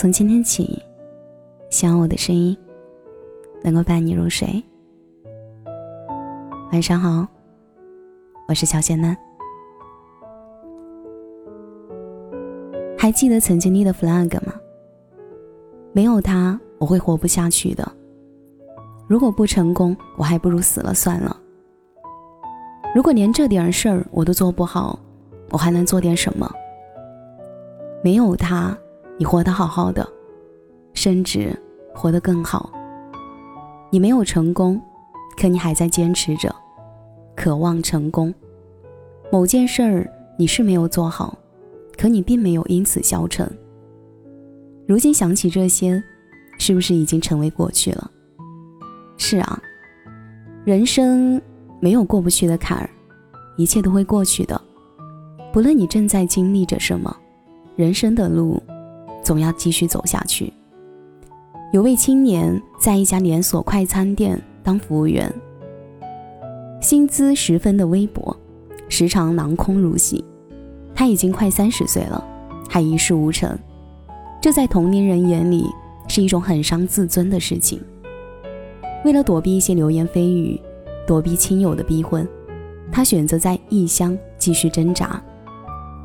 从今天起，希望我的声音能够伴你入睡。晚上好，我是小仙嫩。还记得曾经立的 flag 吗？没有他，我会活不下去的。如果不成功，我还不如死了算了。如果连这点事儿我都做不好，我还能做点什么？没有他。你活得好好的，甚至活得更好。你没有成功，可你还在坚持着，渴望成功。某件事儿你是没有做好，可你并没有因此消沉。如今想起这些，是不是已经成为过去了？是啊，人生没有过不去的坎儿，一切都会过去的。不论你正在经历着什么，人生的路。总要继续走下去。有位青年在一家连锁快餐店当服务员，薪资十分的微薄，时常囊空如洗。他已经快三十岁了，还一事无成，这在同龄人眼里是一种很伤自尊的事情。为了躲避一些流言蜚语，躲避亲友的逼婚，他选择在异乡继续挣扎。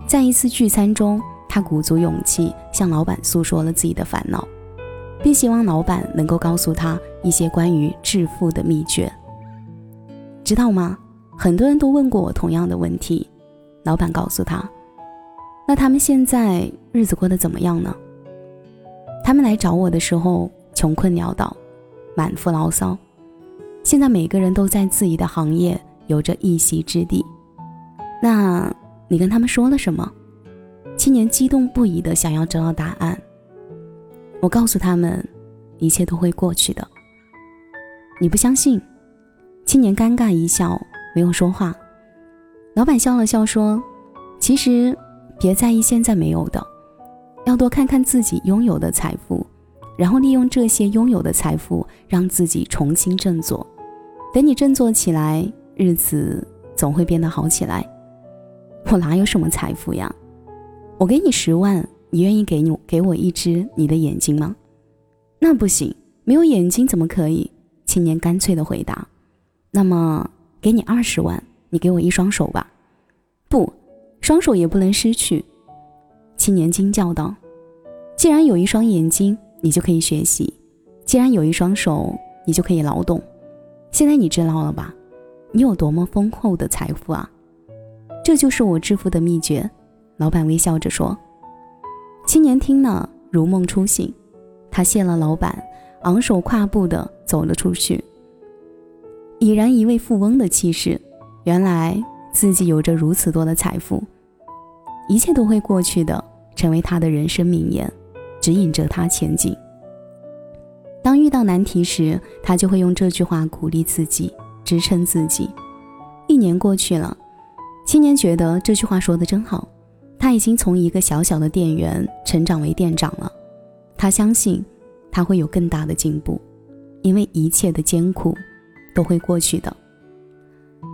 在一次聚餐中。他鼓足勇气向老板诉说了自己的烦恼，并希望老板能够告诉他一些关于致富的秘诀。知道吗？很多人都问过我同样的问题。老板告诉他：“那他们现在日子过得怎么样呢？”他们来找我的时候穷困潦倒，满腹牢骚。现在每个人都在自己的行业有着一席之地。那你跟他们说了什么？青年激动不已的想要知道答案。我告诉他们，一切都会过去的。你不相信？青年尴尬一笑，没有说话。老板笑了笑说：“其实，别在意现在没有的，要多看看自己拥有的财富，然后利用这些拥有的财富，让自己重新振作。等你振作起来，日子总会变得好起来。我哪有什么财富呀？”我给你十万，你愿意给你给我一只你的眼睛吗？那不行，没有眼睛怎么可以？青年干脆的回答。那么给你二十万，你给我一双手吧。不，双手也不能失去。青年惊叫道：“既然有一双眼睛，你就可以学习；既然有一双手，你就可以劳动。现在你知道了吧？你有多么丰厚的财富啊！这就是我致富的秘诀。”老板微笑着说：“青年听了如梦初醒，他谢了老板，昂首跨步的走了出去，已然一位富翁的气势。原来自己有着如此多的财富，一切都会过去的，成为他的人生名言，指引着他前进。当遇到难题时，他就会用这句话鼓励自己，支撑自己。一年过去了，青年觉得这句话说的真好。”他已经从一个小小的店员成长为店长了，他相信他会有更大的进步，因为一切的艰苦都会过去的。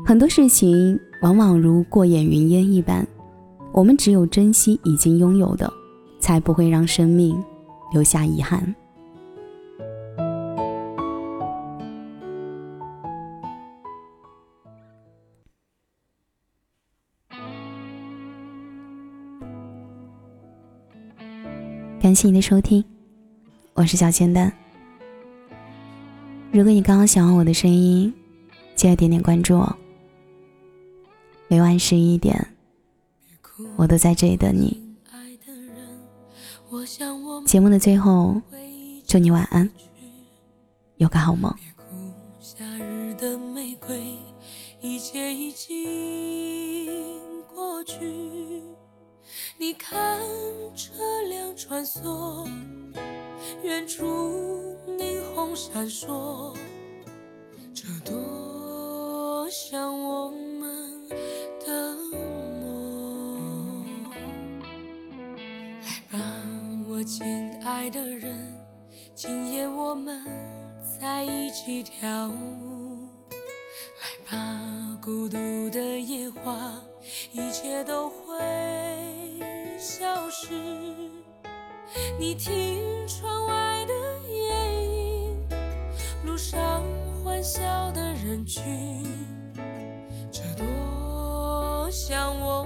很多事情往往如过眼云烟一般，我们只有珍惜已经拥有的，才不会让生命留下遗憾。感谢你的收听，我是小仙丹。如果你刚刚喜欢我的声音，记得点点关注哦。每晚十一点，我都在这里等你。节目的最后，祝你晚安，有个好梦。你看车辆穿梭，远处霓虹闪烁，这多像我们的梦。来吧，我亲爱的人，今夜我们在一起跳舞。来吧，孤独的野花，一切都会。消失，你听窗外的夜莺，路上欢笑的人群，这多像我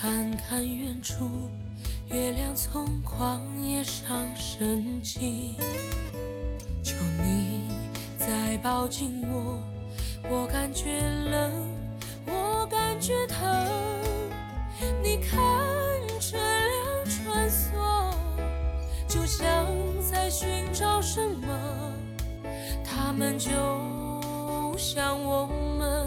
看看远处，月亮从旷野上升起。求你再抱紧我，我感觉冷，我感觉疼。你看车辆穿梭，就像在寻找什么。他们就像我们。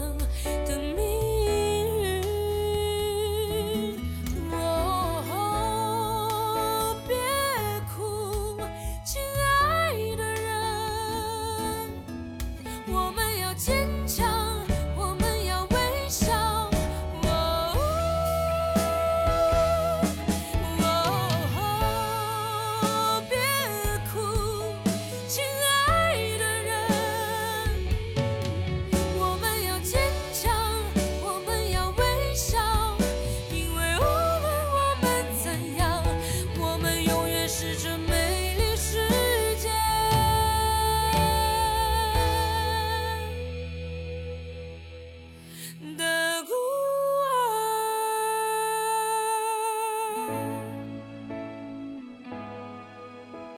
见。